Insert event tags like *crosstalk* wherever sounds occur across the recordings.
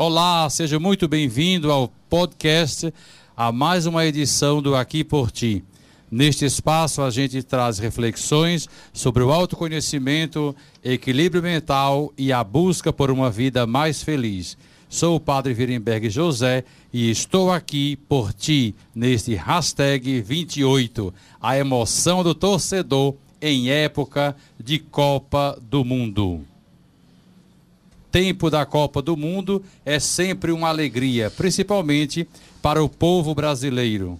Olá, seja muito bem-vindo ao podcast, a mais uma edição do Aqui por Ti. Neste espaço, a gente traz reflexões sobre o autoconhecimento, equilíbrio mental e a busca por uma vida mais feliz. Sou o Padre Virenberg José e estou aqui por ti neste hashtag 28, a emoção do torcedor em época de Copa do Mundo tempo da Copa do Mundo é sempre uma alegria, principalmente para o povo brasileiro,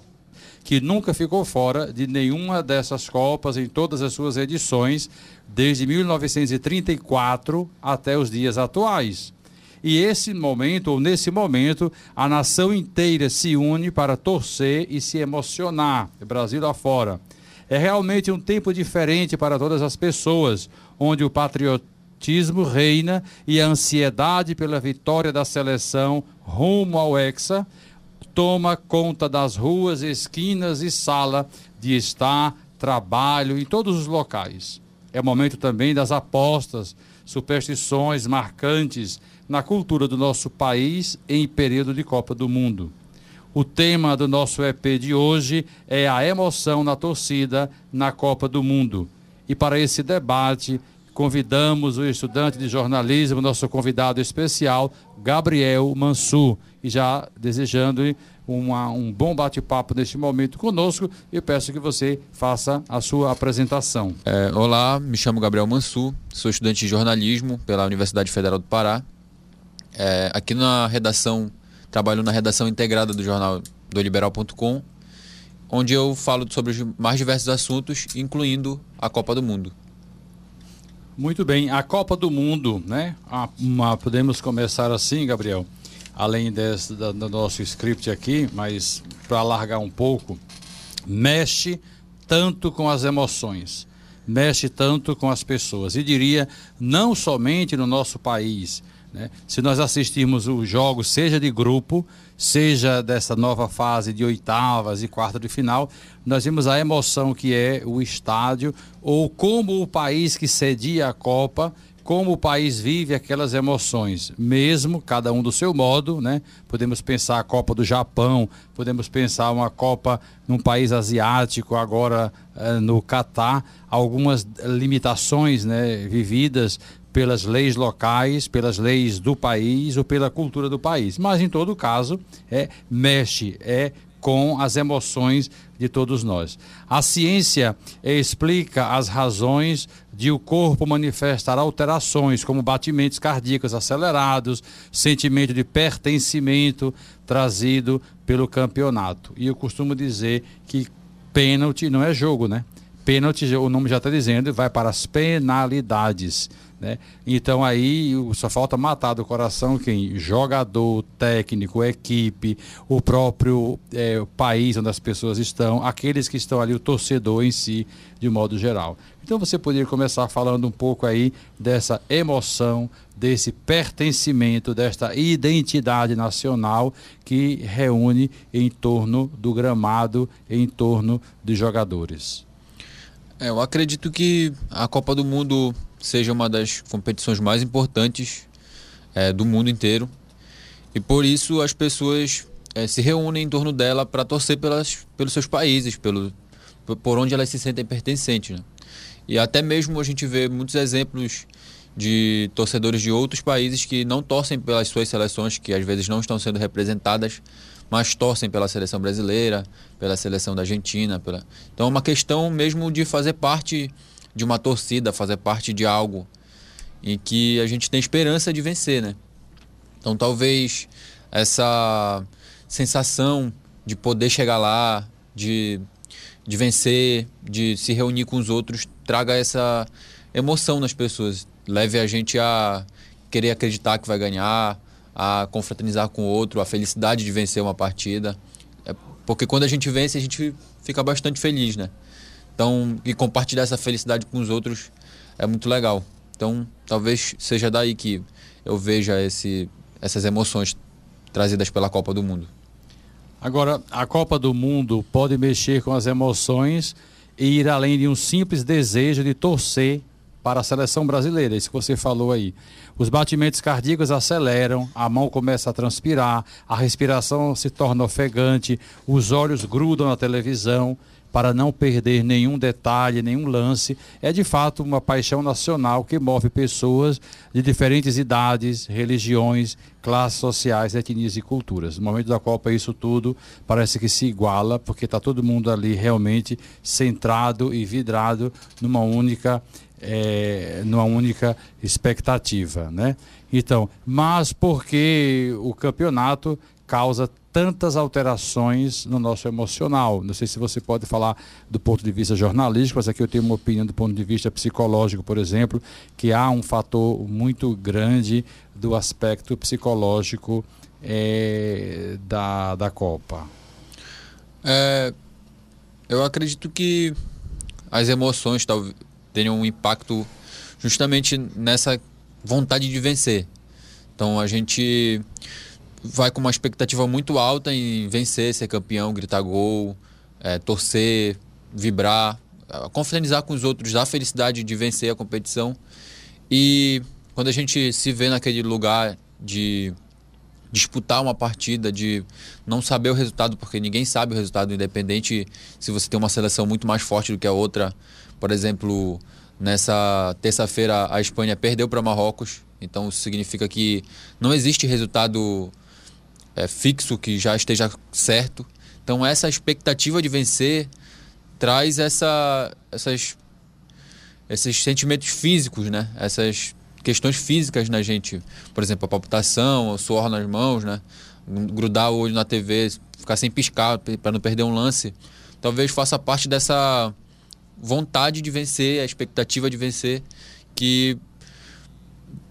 que nunca ficou fora de nenhuma dessas Copas em todas as suas edições, desde 1934 até os dias atuais. E esse momento, ou nesse momento, a nação inteira se une para torcer e se emocionar, Brasil afora. É realmente um tempo diferente para todas as pessoas, onde o patriotismo patriotismo reina e a ansiedade pela vitória da seleção rumo ao Hexa toma conta das ruas, esquinas e sala de estar, trabalho em todos os locais. É momento também das apostas, superstições marcantes na cultura do nosso país em período de Copa do Mundo. O tema do nosso EP de hoje é a emoção na torcida na Copa do Mundo. E para esse debate, convidamos o estudante de jornalismo, nosso convidado especial, Gabriel Mansur. E já desejando uma, um bom bate-papo neste momento conosco, eu peço que você faça a sua apresentação. É, olá, me chamo Gabriel Mansur, sou estudante de jornalismo pela Universidade Federal do Pará. É, aqui na redação, trabalho na redação integrada do jornal do Liberal.com, onde eu falo sobre os mais diversos assuntos, incluindo a Copa do Mundo. Muito bem, a Copa do Mundo, né? Uma, podemos começar assim, Gabriel, além desse, da, do nosso script aqui, mas para alargar um pouco, mexe tanto com as emoções, mexe tanto com as pessoas. E diria, não somente no nosso país. Né? Se nós assistirmos os jogos, seja de grupo, seja dessa nova fase de oitavas e quarta de final, nós vimos a emoção que é o estádio, ou como o país que cedia a Copa, como o país vive aquelas emoções, mesmo cada um do seu modo, né? Podemos pensar a Copa do Japão, podemos pensar uma Copa num país asiático, agora eh, no Catar, algumas limitações, né, vividas pelas leis locais, pelas leis do país ou pela cultura do país. Mas, em todo caso, é, mexe, é com as emoções de todos nós. A ciência explica as razões de o corpo manifestar alterações, como batimentos cardíacos acelerados, sentimento de pertencimento trazido pelo campeonato. E eu costumo dizer que pênalti não é jogo, né? Pênalti, o nome já está dizendo, vai para as penalidades. Né? Então aí só falta matar do coração quem? Jogador, técnico, equipe, o próprio é, país onde as pessoas estão, aqueles que estão ali, o torcedor em si, de modo geral. Então você poderia começar falando um pouco aí dessa emoção, desse pertencimento, desta identidade nacional que reúne em torno do gramado, em torno de jogadores. É, eu acredito que a Copa do Mundo seja uma das competições mais importantes é, do mundo inteiro. E por isso as pessoas é, se reúnem em torno dela para torcer pelas, pelos seus países, pelo, por onde elas se sentem pertencentes. Né? E até mesmo a gente vê muitos exemplos de torcedores de outros países que não torcem pelas suas seleções, que às vezes não estão sendo representadas, mas torcem pela seleção brasileira, pela seleção da Argentina. Pela... Então é uma questão mesmo de fazer parte de uma torcida, fazer parte de algo em que a gente tem esperança de vencer, né? Então talvez essa sensação de poder chegar lá, de, de vencer, de se reunir com os outros, traga essa emoção nas pessoas, leve a gente a querer acreditar que vai ganhar, a confraternizar com o outro, a felicidade de vencer uma partida. É porque quando a gente vence, a gente fica bastante feliz, né? Então, e compartilhar essa felicidade com os outros é muito legal. Então, talvez seja daí que eu veja esse, essas emoções trazidas pela Copa do Mundo. Agora, a Copa do Mundo pode mexer com as emoções e ir além de um simples desejo de torcer para a seleção brasileira, isso que você falou aí. Os batimentos cardíacos aceleram, a mão começa a transpirar, a respiração se torna ofegante, os olhos grudam na televisão para não perder nenhum detalhe, nenhum lance. É de fato uma paixão nacional que move pessoas de diferentes idades, religiões, classes sociais, etnias e culturas. No momento da Copa, isso tudo parece que se iguala, porque está todo mundo ali realmente centrado e vidrado numa única. É, numa única expectativa, né? Então, mas porque o campeonato causa tantas alterações no nosso emocional. Não sei se você pode falar do ponto de vista jornalístico, mas aqui eu tenho uma opinião do ponto de vista psicológico, por exemplo, que há um fator muito grande do aspecto psicológico é, da, da Copa. É, eu acredito que as emoções tenham um impacto justamente nessa vontade de vencer. Então a gente vai com uma expectativa muito alta em vencer, ser campeão, gritar gol, é, torcer, vibrar, confraternizar com os outros, dar felicidade de vencer a competição. E quando a gente se vê naquele lugar de disputar uma partida, de não saber o resultado, porque ninguém sabe o resultado, independente se você tem uma seleção muito mais forte do que a outra. Por exemplo, nessa terça-feira a Espanha perdeu para Marrocos, então isso significa que não existe resultado é, fixo que já esteja certo. Então essa expectativa de vencer traz essa, essas, esses sentimentos físicos, né? Essas questões físicas na gente, por exemplo, a palpitação, o suor nas mãos, né? Grudar o olho na TV, ficar sem piscar para não perder um lance, talvez faça parte dessa vontade de vencer, a expectativa de vencer que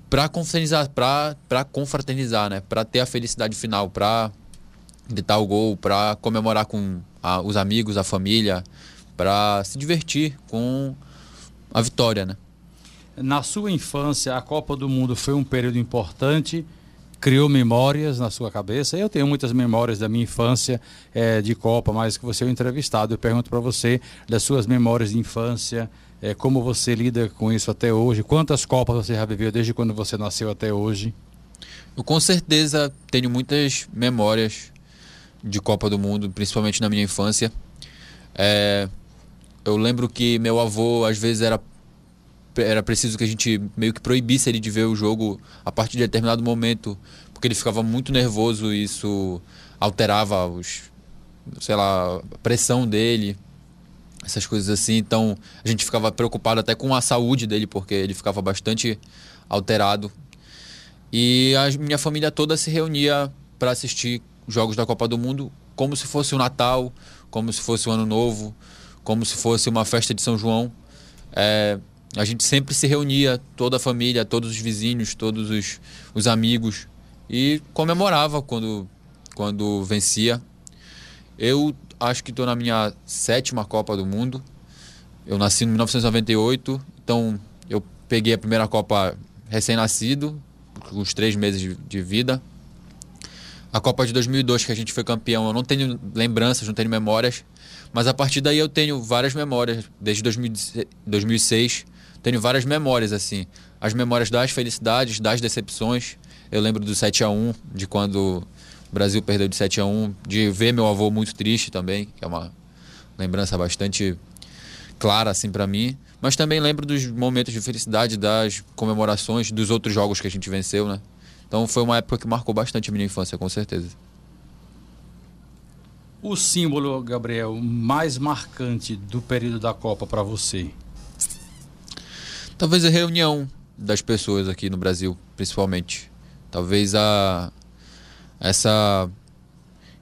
para confraternizar, para confraternizar, né? Para ter a felicidade final, para gritar o gol, para comemorar com a, os amigos, a família, para se divertir com a vitória, né? Na sua infância, a Copa do Mundo foi um período importante, criou memórias na sua cabeça. Eu tenho muitas memórias da minha infância é, de Copa, mas que você é um entrevistado. Eu pergunto para você das suas memórias de infância, é, como você lida com isso até hoje? Quantas Copas você já viveu desde quando você nasceu até hoje? Eu com certeza tenho muitas memórias de Copa do Mundo, principalmente na minha infância. É, eu lembro que meu avô às vezes era era preciso que a gente meio que proibisse ele de ver o jogo a partir de determinado momento, porque ele ficava muito nervoso e isso alterava os sei lá, a pressão dele essas coisas assim. Então a gente ficava preocupado até com a saúde dele, porque ele ficava bastante alterado. E a minha família toda se reunia para assistir jogos da Copa do Mundo como se fosse o Natal, como se fosse o Ano Novo, como se fosse uma festa de São João. É, a gente sempre se reunia, toda a família, todos os vizinhos, todos os, os amigos, e comemorava quando, quando vencia. Eu acho que estou na minha sétima Copa do Mundo. Eu nasci em 1998, então eu peguei a primeira Copa recém-nascido, com os três meses de, de, vida. A Copa de 2002, que a gente foi campeão, eu não tenho lembranças, não tenho memórias, mas a partir daí eu tenho várias memórias, desde 2006, tenho várias memórias, assim. As memórias das felicidades, das decepções. Eu lembro do 7 a 1 de quando o Brasil perdeu de 7 a 1 de ver meu avô muito triste também, que é uma lembrança bastante clara assim para mim, mas também lembro dos momentos de felicidade, das comemorações, dos outros jogos que a gente venceu, né? Então foi uma época que marcou bastante a minha infância, com certeza. O símbolo, Gabriel, mais marcante do período da Copa para você? Talvez a reunião das pessoas aqui no Brasil, principalmente. Talvez a essa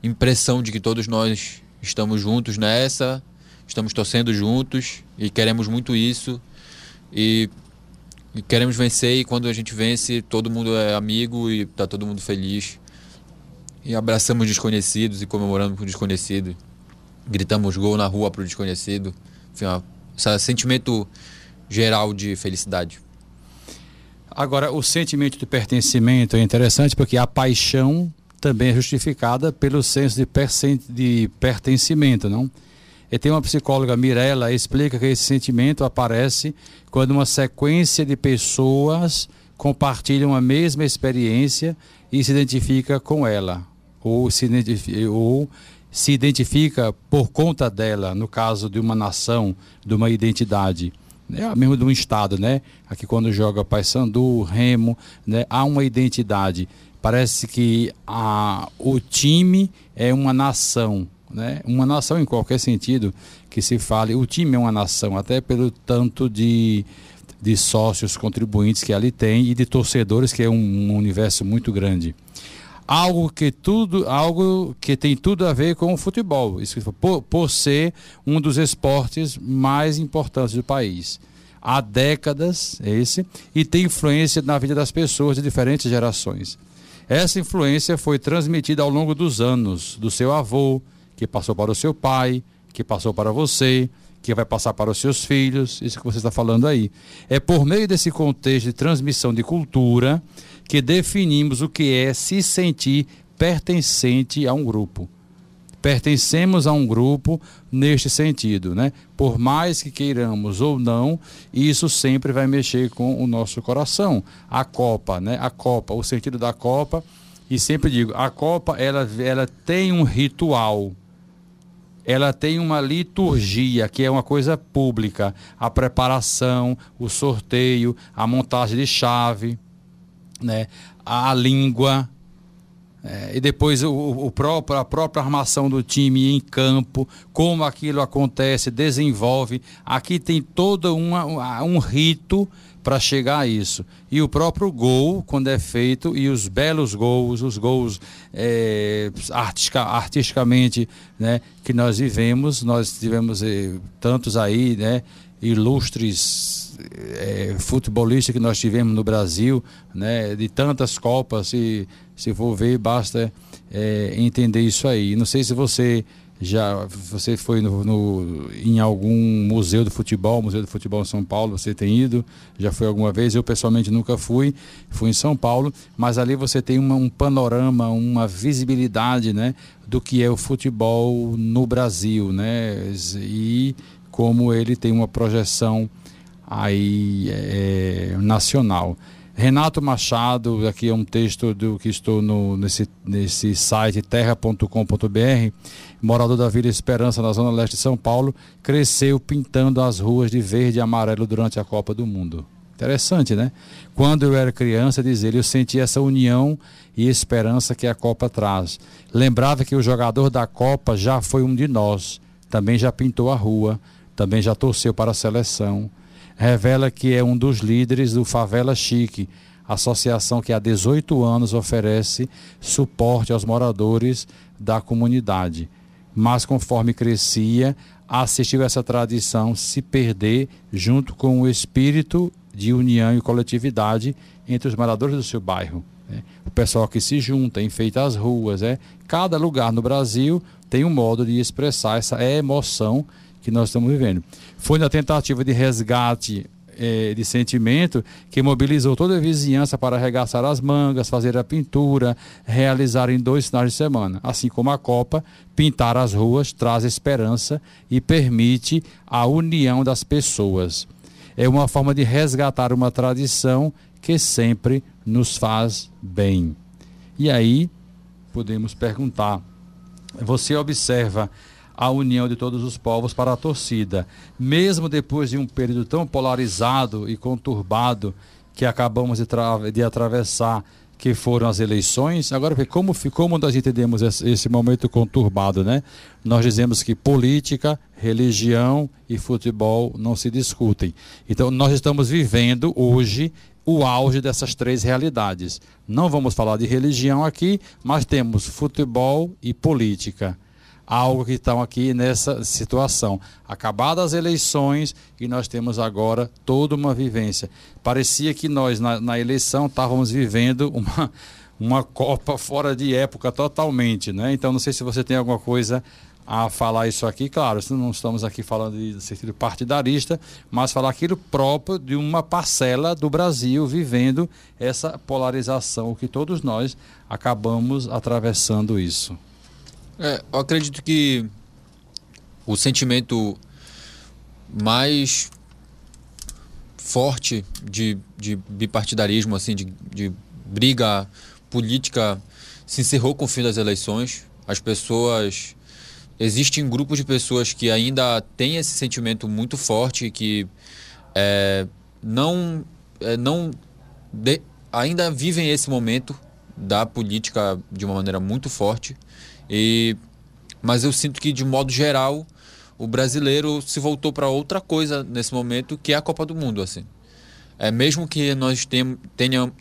impressão de que todos nós estamos juntos nessa, estamos torcendo juntos e queremos muito isso. E, e queremos vencer e quando a gente vence todo mundo é amigo e está todo mundo feliz. E abraçamos desconhecidos e comemoramos com o desconhecido, gritamos gol na rua para o desconhecido, enfim, esse sentimento geral de felicidade. Agora, o sentimento de pertencimento é interessante porque a paixão também é justificada pelo senso de, de pertencimento, não? E tem uma psicóloga, Mirella, explica que esse sentimento aparece quando uma sequência de pessoas compartilham a mesma experiência e se identifica com ela, ou se, ou se identifica por conta dela, no caso de uma nação, de uma identidade. É mesmo de um estado, né? Aqui quando joga Paysandu, Remo, né? há uma identidade. Parece que a, o time é uma nação, né? Uma nação em qualquer sentido que se fale. O time é uma nação, até pelo tanto de de sócios contribuintes que ali tem e de torcedores, que é um, um universo muito grande. Algo que tudo, algo que tem tudo a ver com o futebol, por, por ser um dos esportes mais importantes do país. Há décadas esse e tem influência na vida das pessoas de diferentes gerações. Essa influência foi transmitida ao longo dos anos, do seu avô, que passou para o seu pai, que passou para você, que vai passar para os seus filhos, isso que você está falando aí. É por meio desse contexto de transmissão de cultura que definimos o que é se sentir pertencente a um grupo. Pertencemos a um grupo neste sentido, né? Por mais que queiramos ou não, isso sempre vai mexer com o nosso coração. A Copa, né? A Copa, o sentido da Copa, e sempre digo, a Copa ela, ela tem um ritual ela tem uma liturgia, que é uma coisa pública, a preparação, o sorteio, a montagem de chave, né, a língua, é, e depois o, o, próprio, a própria armação do time em campo, como aquilo acontece, desenvolve. Aqui tem todo uma, um rito para chegar a isso. E o próprio gol, quando é feito, e os belos gols, os gols é, artistica, artisticamente né, que nós vivemos, nós tivemos é, tantos aí, né, ilustres é, futebolistas que nós tivemos no Brasil, né, de tantas Copas, se, se for ver, basta é, entender isso aí. Não sei se você já você foi no, no, em algum museu do futebol, Museu do Futebol em São Paulo, você tem ido, já foi alguma vez, eu pessoalmente nunca fui, fui em São Paulo, mas ali você tem uma, um panorama, uma visibilidade, né, do que é o futebol no Brasil, né, e como ele tem uma projeção aí é, nacional. Renato Machado, aqui é um texto do que estou no, nesse, nesse site terra.com.br, morador da Vila Esperança, na zona leste de São Paulo, cresceu pintando as ruas de verde e amarelo durante a Copa do Mundo. Interessante, né? Quando eu era criança, diz ele, eu senti essa união e esperança que a Copa traz. Lembrava que o jogador da Copa já foi um de nós, também já pintou a rua, também já torceu para a seleção revela que é um dos líderes do Favela Chique, associação que há 18 anos oferece suporte aos moradores da comunidade. Mas conforme crescia, assistiu essa tradição se perder junto com o espírito de união e coletividade entre os moradores do seu bairro. Né? O pessoal que se junta, enfeita as ruas. É? Cada lugar no Brasil tem um modo de expressar essa emoção que nós estamos vivendo. Foi na tentativa de resgate eh, de sentimento que mobilizou toda a vizinhança para arregaçar as mangas, fazer a pintura, realizar em dois finais de semana. Assim como a Copa, pintar as ruas traz esperança e permite a união das pessoas. É uma forma de resgatar uma tradição que sempre nos faz bem. E aí, podemos perguntar: você observa a união de todos os povos para a torcida. Mesmo depois de um período tão polarizado e conturbado que acabamos de, de atravessar, que foram as eleições. Agora, como, como nós entendemos esse, esse, momento conturbado, né? Nós dizemos que política, religião e futebol não se discutem. Então, nós estamos vivendo hoje o auge dessas três realidades. Não vamos falar de religião aqui, mas temos futebol e política algo que estão aqui nessa situação. Acabadas as eleições e nós temos agora toda uma vivência. Parecia que nós, na, na eleição, estávamos vivendo uma, uma Copa fora de época totalmente, né? Então, não sei se você tem alguma coisa a falar isso aqui, claro, não estamos aqui falando de sentido partidarista, mas falar aquilo próprio de uma parcela do Brasil vivendo essa polarização que todos nós acabamos atravessando isso. É, eu acredito que o sentimento mais forte de, de bipartidarismo, assim, de, de briga política se encerrou com o fim das eleições. As pessoas. Existem grupos de pessoas que ainda têm esse sentimento muito forte, que é, não, é, não de, ainda vivem esse momento da política de uma maneira muito forte. E, mas eu sinto que, de modo geral, o brasileiro se voltou para outra coisa nesse momento, que é a Copa do Mundo, assim. É, mesmo que nós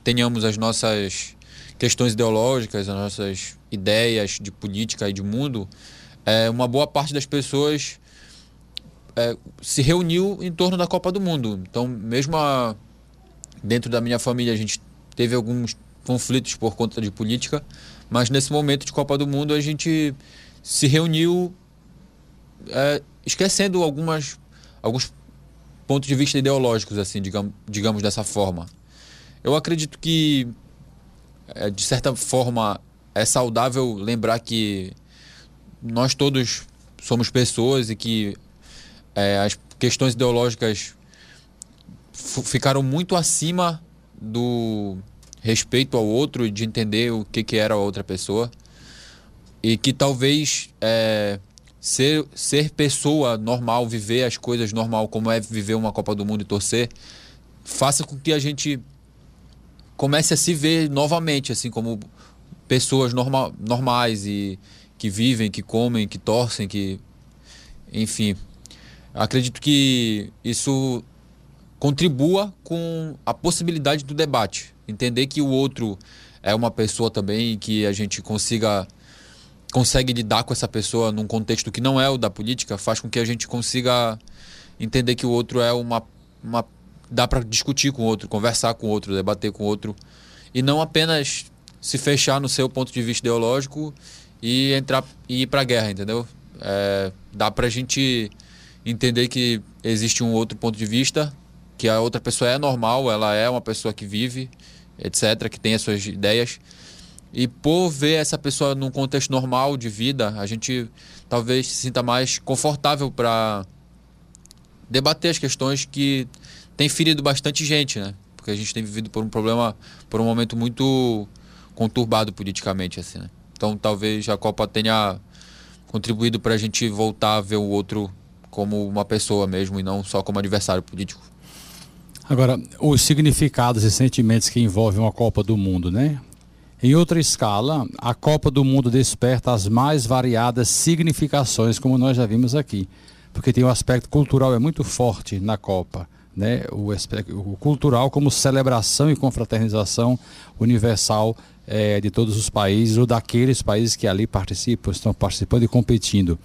tenhamos as nossas questões ideológicas, as nossas ideias de política e de mundo, é, uma boa parte das pessoas é, se reuniu em torno da Copa do Mundo. Então, mesmo a, dentro da minha família, a gente teve alguns conflitos por conta de política, mas nesse momento de Copa do Mundo a gente se reuniu é, esquecendo algumas, alguns pontos de vista ideológicos, assim, digamos, digamos dessa forma. Eu acredito que, é, de certa forma, é saudável lembrar que nós todos somos pessoas e que é, as questões ideológicas ficaram muito acima do respeito ao outro de entender o que, que era a outra pessoa. E que talvez é, ser, ser pessoa normal, viver as coisas normal, como é viver uma Copa do Mundo e torcer, faça com que a gente comece a se ver novamente, assim, como pessoas norma, normais e que vivem, que comem, que torcem, que. Enfim. Acredito que isso contribua com a possibilidade do debate. Entender que o outro é uma pessoa também, que a gente consiga consegue lidar com essa pessoa num contexto que não é o da política, faz com que a gente consiga entender que o outro é uma. uma dá para discutir com o outro, conversar com o outro, debater com o outro. E não apenas se fechar no seu ponto de vista ideológico e entrar e ir para a guerra, entendeu? É, dá para a gente entender que existe um outro ponto de vista, que a outra pessoa é normal, ela é uma pessoa que vive, etc., que tem as suas ideias e por ver essa pessoa num contexto normal de vida, a gente talvez se sinta mais confortável para debater as questões que tem ferido bastante gente, né? Porque a gente tem vivido por um problema, por um momento muito conturbado politicamente, assim, né? Então talvez a Copa tenha contribuído para a gente voltar a ver o outro como uma pessoa mesmo e não só como adversário político. Agora, os significados e sentimentos que envolvem uma Copa do Mundo, né? Em outra escala, a Copa do Mundo desperta as mais variadas significações, como nós já vimos aqui, porque tem um aspecto cultural é muito forte na Copa. Né? O, o cultural como celebração e confraternização universal é, de todos os países ou daqueles países que ali participam, estão participando e competindo,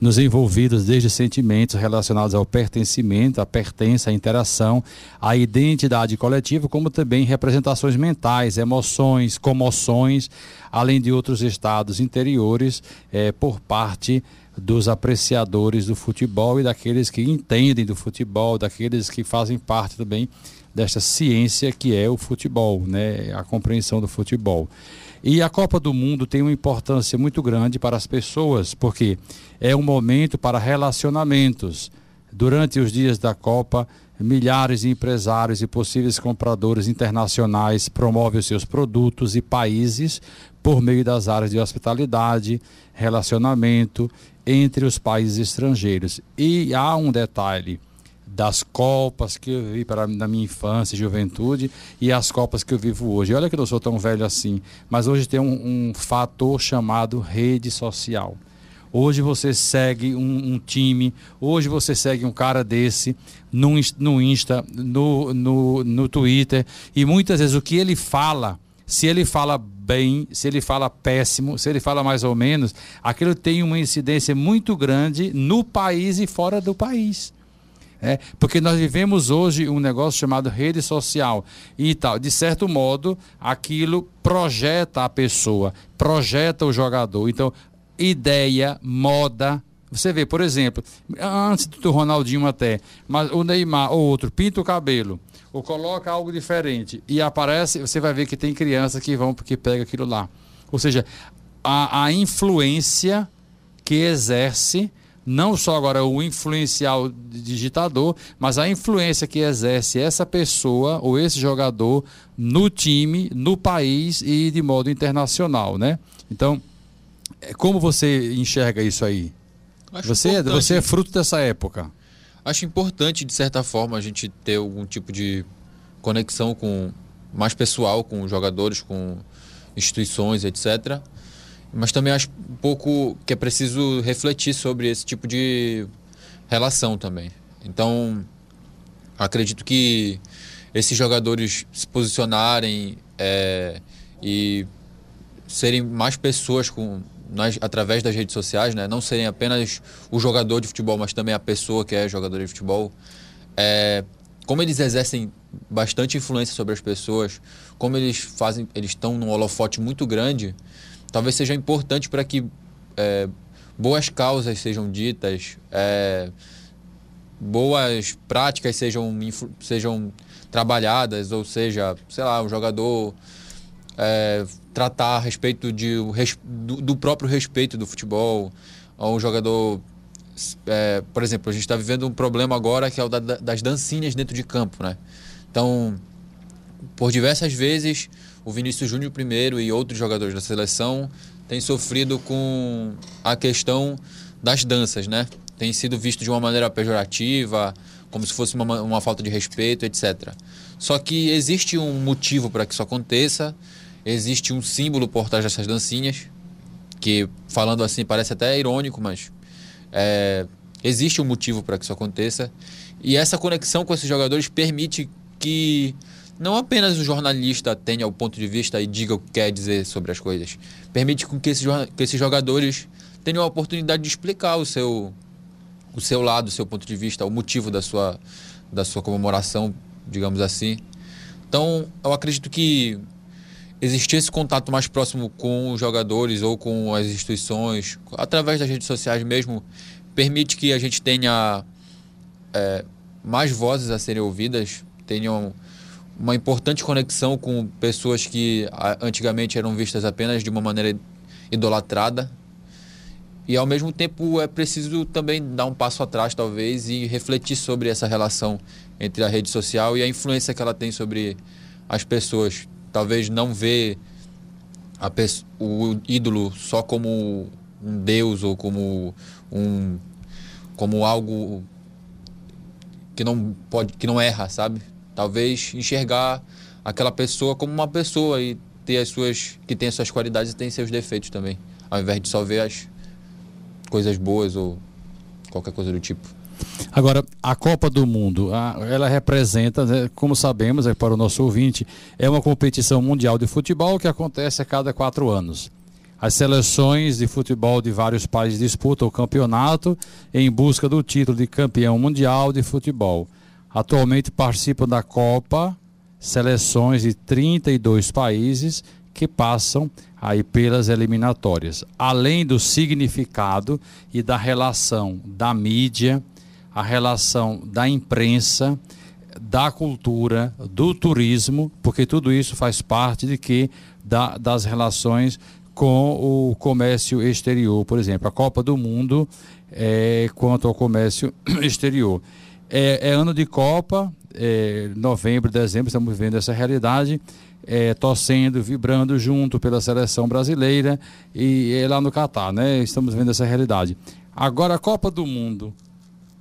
nos envolvidos desde sentimentos relacionados ao pertencimento, à pertença, à interação, à identidade coletiva, como também representações mentais, emoções, comoções, além de outros estados interiores é, por parte dos apreciadores do futebol e daqueles que entendem do futebol, daqueles que fazem parte também desta ciência que é o futebol, né? a compreensão do futebol. E a Copa do Mundo tem uma importância muito grande para as pessoas, porque é um momento para relacionamentos. Durante os dias da Copa, milhares de empresários e possíveis compradores internacionais promovem seus produtos e países por meio das áreas de hospitalidade, relacionamento entre os países estrangeiros. E há um detalhe: das Copas que eu vi para, na minha infância e juventude e as Copas que eu vivo hoje. Olha que eu não sou tão velho assim, mas hoje tem um, um fator chamado rede social. Hoje você segue um, um, time, hoje você segue um cara desse no, no Insta, no, no, no Twitter, e muitas vezes o que ele fala, se ele fala bem, se ele fala péssimo, se ele fala mais ou menos, aquilo tem uma incidência muito grande no país e fora do país. É, porque nós vivemos hoje um negócio chamado rede social e tal. De certo modo, aquilo projeta a pessoa, projeta o jogador. Então, ideia, moda. Você vê, por exemplo, antes do Ronaldinho até, mas o Neymar ou outro pinta o cabelo ou coloca algo diferente e aparece, você vai ver que tem crianças que vão porque pega aquilo lá. Ou seja, a, a influência que exerce não só agora o influencial digitador, mas a influência que exerce essa pessoa ou esse jogador no time, no país e de modo internacional, né? Então, é, como você enxerga isso aí? Acho você, é, você é fruto dessa época. Acho importante, de certa forma, a gente ter algum tipo de conexão com mais pessoal, com jogadores, com instituições, etc. Mas também acho um pouco que é preciso refletir sobre esse tipo de relação também. Então, acredito que esses jogadores se posicionarem é, e serem mais pessoas com, nas, através das redes sociais, né? não serem apenas o jogador de futebol, mas também a pessoa que é jogador de futebol. É, como eles exercem bastante influência sobre as pessoas, como eles fazem, eles estão num holofote muito grande, talvez seja importante para que é, boas causas sejam ditas, é, boas práticas sejam, sejam trabalhadas, ou seja, sei lá, um jogador é, tratar a respeito de, do, do, próprio respeito do futebol, ou um jogador. É, por exemplo, a gente está vivendo um problema agora que é o da, das dancinhas dentro de campo, né? Então, por diversas vezes, o Vinícius Júnior primeiro e outros jogadores da seleção têm sofrido com a questão das danças, né? Tem sido visto de uma maneira pejorativa, como se fosse uma, uma falta de respeito, etc. Só que existe um motivo para que isso aconteça existe um símbolo por trás dessas dancinhas, que falando assim parece até irônico, mas é, existe um motivo para que isso aconteça. E essa conexão com esses jogadores permite que não apenas o jornalista tenha o ponto de vista e diga o que quer dizer sobre as coisas, permite que esses, que esses jogadores tenham a oportunidade de explicar o seu, o seu lado, o seu ponto de vista, o motivo da sua, da sua comemoração, digamos assim. Então, eu acredito que existir esse contato mais próximo com os jogadores ou com as instituições, através das redes sociais mesmo, permite que a gente tenha é, mais vozes a serem ouvidas, tenham uma importante conexão com pessoas que antigamente eram vistas apenas de uma maneira idolatrada. E ao mesmo tempo é preciso também dar um passo atrás, talvez, e refletir sobre essa relação entre a rede social e a influência que ela tem sobre as pessoas talvez não a, o ídolo só como um deus ou como um como algo que não pode que não erra sabe talvez enxergar aquela pessoa como uma pessoa e ter as suas que tem as suas qualidades e tem seus defeitos também ao invés de só ver as coisas boas ou qualquer coisa do tipo Agora, a Copa do Mundo, ela representa, né, como sabemos, é para o nosso ouvinte, é uma competição mundial de futebol que acontece a cada quatro anos. As seleções de futebol de vários países disputam o campeonato em busca do título de campeão mundial de futebol. Atualmente participam da Copa seleções de 32 países que passam aí pelas eliminatórias. Além do significado e da relação da mídia, a relação da imprensa, da cultura, do turismo, porque tudo isso faz parte de que da, das relações com o comércio exterior, por exemplo, a Copa do Mundo é, quanto ao comércio *clears throat* exterior. É, é ano de Copa, é, novembro, dezembro, estamos vivendo essa realidade, é, torcendo, vibrando junto pela seleção brasileira e lá no Catar, né? Estamos vendo essa realidade. Agora, a Copa do Mundo,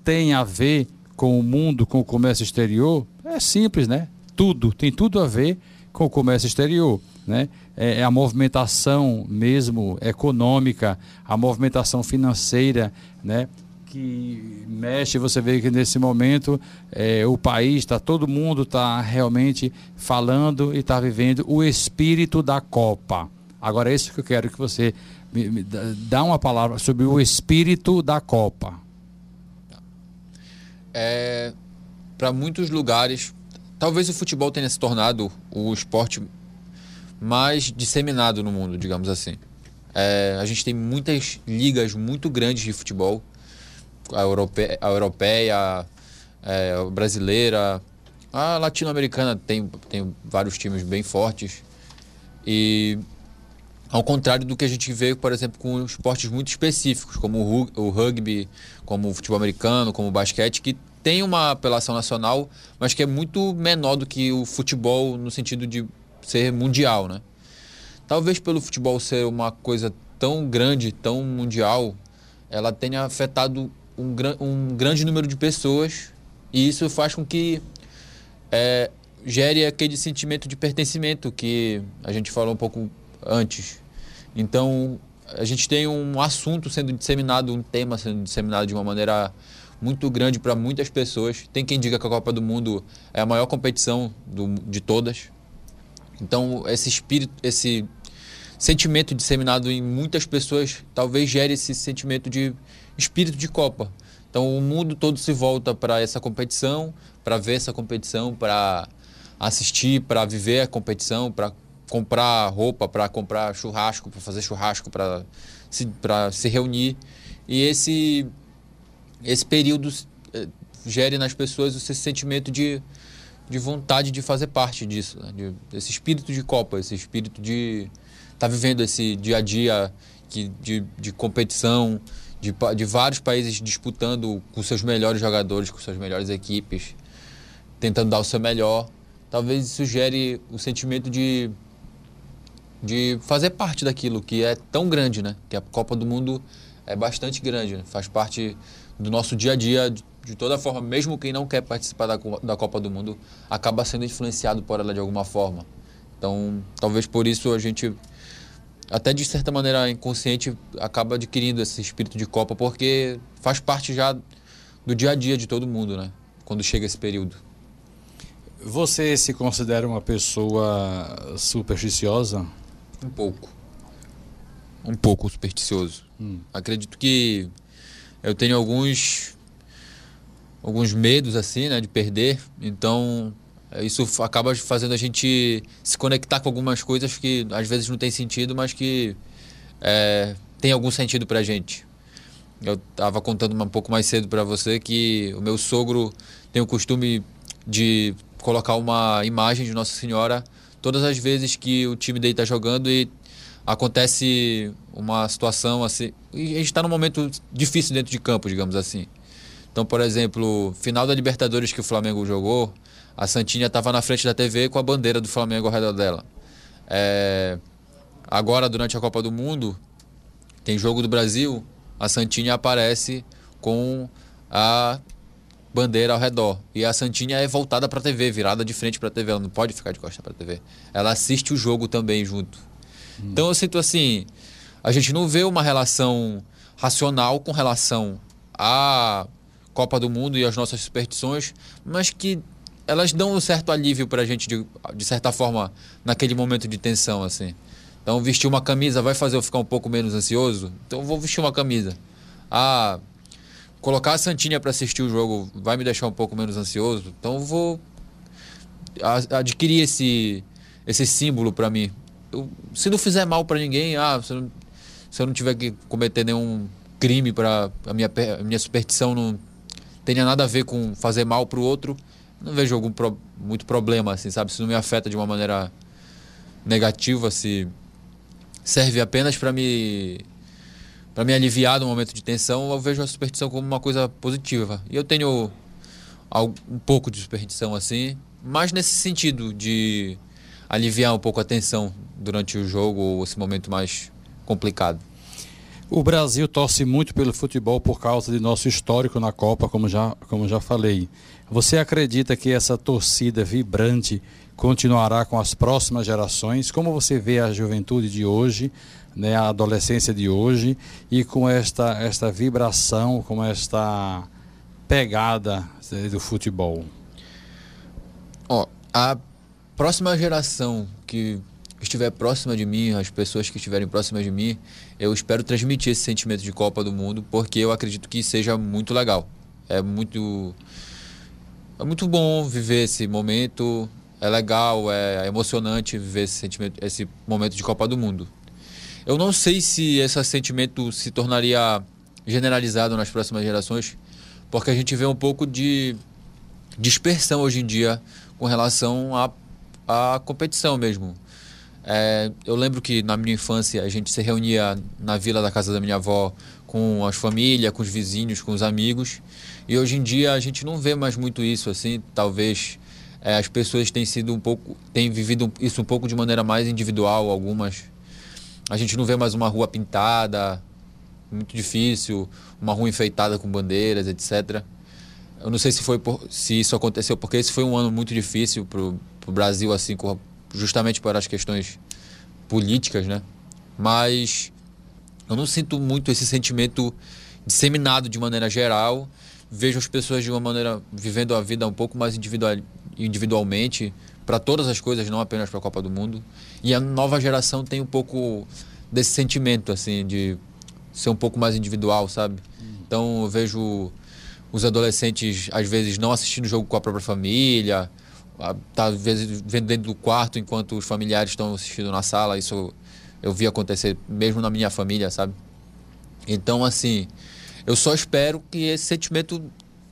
tem a ver com o mundo, com o comércio exterior? É simples, né? Tudo, tem tudo a ver com o comércio exterior, né? É, é a movimentação mesmo econômica, a movimentação financeira, né? Que mexe, você vê que nesse momento é, o país, está todo mundo está realmente falando e está vivendo o espírito da Copa. Agora é isso que eu quero que você me, me dá uma palavra sobre o espírito da Copa é, para muitos lugares, talvez o futebol tenha se tornado o esporte mais disseminado no mundo, digamos assim. É, a gente tem muitas ligas muito grandes de futebol, a europeia, a, europeia, é, a brasileira, a latino-americana tem, tem vários times bem fortes. E Ao contrário do que a gente vê, por exemplo, com esportes muito específicos, como o rugby, como o futebol americano, como o basquete, que tem uma apelação nacional, mas que é muito menor do que o futebol no sentido de ser mundial, né? Talvez pelo futebol ser uma coisa tão grande, tão mundial, ela tenha afetado um, um grande número de pessoas e isso faz com que é, gere aquele sentimento de pertencimento que a gente falou um pouco antes. Então, a gente tem um assunto sendo disseminado, um tema sendo disseminado de uma maneira muito grande para muitas pessoas. Tem quem diga que a Copa do Mundo é a maior competição do, de todas. Então, esse espírito, esse sentimento disseminado em muitas pessoas talvez gere esse sentimento de espírito de Copa. Então, o mundo todo se volta para essa competição, para ver essa competição, para assistir, para viver a competição, para comprar roupa, para comprar churrasco, para fazer churrasco, para se, se reunir. E esse, esse período eh, gere nas pessoas esse sentimento de, de vontade de fazer parte disso, né? de, esse espírito de Copa, esse espírito de estar tá vivendo esse dia a dia que, de, de competição, de, de vários países disputando com seus melhores jogadores, com suas melhores equipes, tentando dar o seu melhor. Talvez isso gere o sentimento de de fazer parte daquilo que é tão grande, né? Que a Copa do Mundo é bastante grande, né? faz parte do nosso dia a dia de, de toda forma. Mesmo quem não quer participar da, da Copa do Mundo acaba sendo influenciado por ela de alguma forma. Então, talvez por isso a gente, até de certa maneira inconsciente, acaba adquirindo esse espírito de Copa, porque faz parte já do dia a dia de todo mundo, né? Quando chega esse período. Você se considera uma pessoa supersticiosa? Um pouco. Um pouco supersticioso. Hum. Acredito que eu tenho alguns alguns medos assim, né, de perder. Então, isso acaba fazendo a gente se conectar com algumas coisas que às vezes não tem sentido, mas que é, tem algum sentido pra gente. Eu estava contando um pouco mais cedo para você que o meu sogro tem o costume de colocar uma imagem de Nossa Senhora todas as vezes que o time dele está jogando e acontece uma situação assim. E a gente está num momento difícil dentro de campo, digamos assim. Então, por exemplo, final da Libertadores que o Flamengo jogou, a Santinha estava na frente da TV com a bandeira do Flamengo ao redor dela. É... Agora, durante a Copa do Mundo, tem jogo do Brasil, a Santinha aparece com a bandeira ao redor. E a Santinha é voltada para a TV, virada de frente para a TV. Ela não pode ficar de costas para a TV. Ela assiste o jogo também junto. Hum. Então eu sinto assim: a gente não vê uma relação racional com relação à Copa do Mundo e às nossas superstições, mas que elas dão um certo alívio para a gente, de, de certa forma, naquele momento de tensão. assim. Então, vestir uma camisa vai fazer eu ficar um pouco menos ansioso? Então, eu vou vestir uma camisa. Ah, colocar a Santinha para assistir o jogo vai me deixar um pouco menos ansioso. Então vou adquirir esse esse símbolo para mim. Eu, se não fizer mal para ninguém, ah, se, não, se eu não tiver que cometer nenhum crime para a minha a minha superstição não tenha nada a ver com fazer mal para o outro, não vejo algum pro, muito problema assim, sabe? Se não me afeta de uma maneira negativa, se serve apenas para me para me aliviar no momento de tensão, eu vejo a superstição como uma coisa positiva. E eu tenho um pouco de superstição assim, mas nesse sentido de aliviar um pouco a tensão durante o jogo ou esse momento mais complicado. O Brasil torce muito pelo futebol por causa de nosso histórico na Copa, como já, como já falei. Você acredita que essa torcida vibrante continuará com as próximas gerações? Como você vê a juventude de hoje né, a adolescência de hoje e com esta, esta vibração, com esta pegada do futebol? Ó, a próxima geração que estiver próxima de mim, as pessoas que estiverem próximas de mim, eu espero transmitir esse sentimento de Copa do Mundo, porque eu acredito que seja muito legal. É muito é muito bom viver esse momento, é legal, é emocionante viver esse sentimento, esse momento de Copa do Mundo. Eu não sei se esse sentimento se tornaria generalizado nas próximas gerações, porque a gente vê um pouco de dispersão hoje em dia com relação à, competição mesmo. É, eu lembro que na minha infância a gente se reunia na vila da casa da minha avó com as famílias, com os vizinhos, com os amigos. E hoje em dia a gente não vê mais muito isso assim. Talvez é, as pessoas têm sido um pouco, têm vivido isso um pouco de maneira mais individual. Algumas a gente não vê mais uma rua pintada, muito difícil, uma rua enfeitada com bandeiras, etc. Eu não sei se foi por, se isso aconteceu porque esse foi um ano muito difícil para o Brasil assim, justamente por as questões políticas, né? Mas eu não sinto muito esse sentimento disseminado de maneira geral. Vejo as pessoas de uma maneira vivendo a vida um pouco mais individual, individualmente para todas as coisas, não apenas para a Copa do Mundo. E a nova geração tem um pouco desse sentimento assim de ser um pouco mais individual, sabe? Então eu vejo os adolescentes às vezes não assistindo o jogo com a própria família, tá às vezes vendo dentro do quarto enquanto os familiares estão assistindo na sala. Isso eu vi acontecer mesmo na minha família, sabe? Então assim, eu só espero que esse sentimento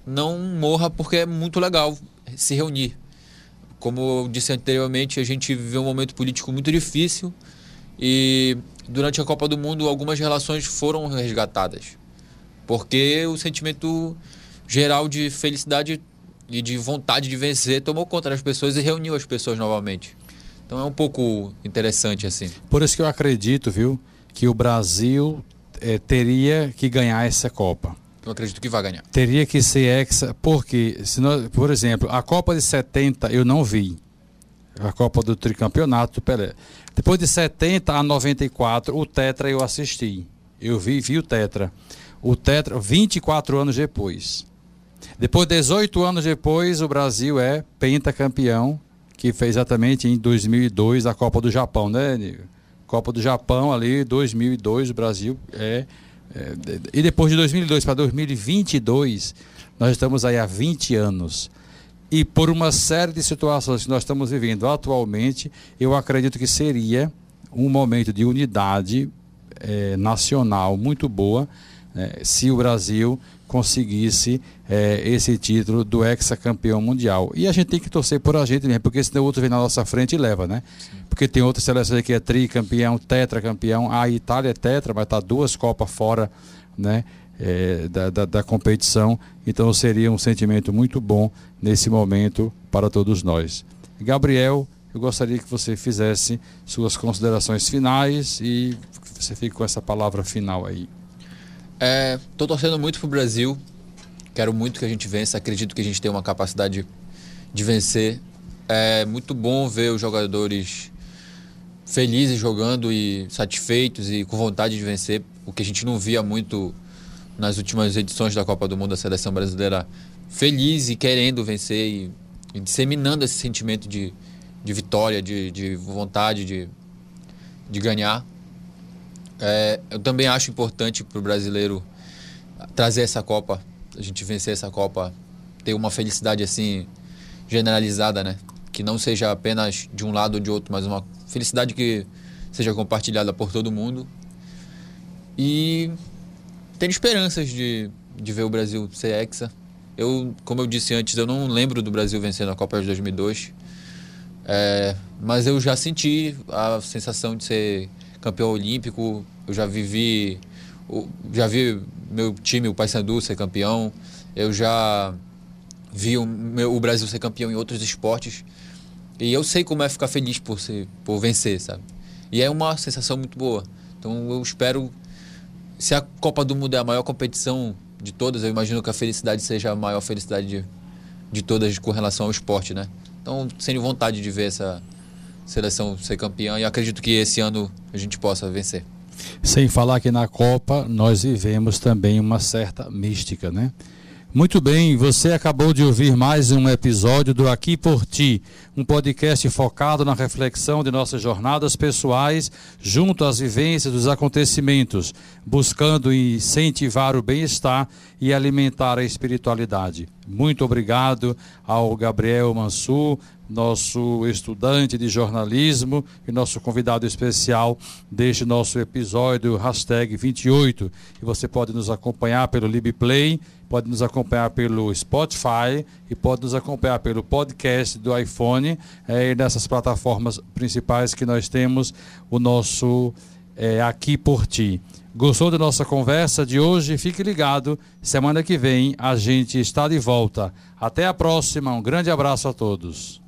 não morra porque é muito legal se reunir. Como eu disse anteriormente, a gente viveu um momento político muito difícil e durante a Copa do Mundo algumas relações foram resgatadas. Porque o sentimento geral de felicidade e de vontade de vencer tomou conta das pessoas e reuniu as pessoas novamente. Então é um pouco interessante assim. Por isso que eu acredito, viu, que o Brasil é, teria que ganhar essa Copa. Eu acredito que vai ganhar. Teria que ser hexa, porque, se nós, por exemplo, a Copa de 70 eu não vi. A Copa do Tricampeonato Pelé. Depois de 70 a 94, o Tetra eu assisti. Eu vi, vi o Tetra. O Tetra, 24 anos depois. Depois, 18 anos depois, o Brasil é pentacampeão, que fez exatamente em 2002 a Copa do Japão, né, Nico? Copa do Japão ali, 2002, o Brasil é, é e depois de 2002 para 2022, nós estamos aí há 20 anos. E por uma série de situações que nós estamos vivendo atualmente, eu acredito que seria um momento de unidade é, nacional muito boa né, se o Brasil conseguisse é, esse título do ex-campeão mundial. E a gente tem que torcer por a gente mesmo, porque senão o outro vem na nossa frente e leva, né? Sim. Porque tem outras seleções que é tricampeão, tetracampeão. A Itália é tetra, mas está duas Copas fora né, é, da, da, da competição. Então seria um sentimento muito bom nesse momento para todos nós. Gabriel, eu gostaria que você fizesse suas considerações finais e você fique com essa palavra final aí. Estou é, torcendo muito para o Brasil. Quero muito que a gente vença. Acredito que a gente tem uma capacidade de vencer. É muito bom ver os jogadores felizes jogando e satisfeitos e com vontade de vencer, o que a gente não via muito nas últimas edições da Copa do Mundo da seleção brasileira feliz e querendo vencer e, e disseminando esse sentimento de, de vitória, de, de vontade de, de ganhar. É, eu também acho importante para o brasileiro trazer essa Copa, a gente vencer essa Copa, ter uma felicidade assim generalizada, né? Que não seja apenas de um lado ou de outro, mas uma felicidade que seja compartilhada por todo mundo. E tenho esperanças de, de ver o Brasil ser hexa. Eu, como eu disse antes, eu não lembro do Brasil vencendo a Copa de 2002. É, mas eu já senti a sensação de ser campeão olímpico, eu já vivi, já vi meu time, o Paysandu, ser campeão. Eu já vi o, meu, o Brasil ser campeão em outros esportes. E eu sei como é ficar feliz por, ser, por vencer, sabe? E é uma sensação muito boa. Então eu espero. Se a Copa do Mundo é a maior competição de todas, eu imagino que a felicidade seja a maior felicidade de, de todas com relação ao esporte, né? Então, tenho vontade de ver essa seleção ser campeã e acredito que esse ano a gente possa vencer. Sem falar que na Copa nós vivemos também uma certa mística, né? Muito bem, você acabou de ouvir mais um episódio do Aqui por Ti, um podcast focado na reflexão de nossas jornadas pessoais junto às vivências dos acontecimentos, buscando incentivar o bem-estar e alimentar a espiritualidade. Muito obrigado ao Gabriel Mansur, nosso estudante de jornalismo e nosso convidado especial deste nosso episódio, hashtag 28. E você pode nos acompanhar pelo LibPlay pode nos acompanhar pelo Spotify e pode nos acompanhar pelo podcast do iPhone é, e nessas plataformas principais que nós temos o nosso é, Aqui por Ti. Gostou da nossa conversa de hoje? Fique ligado. Semana que vem a gente está de volta. Até a próxima. Um grande abraço a todos.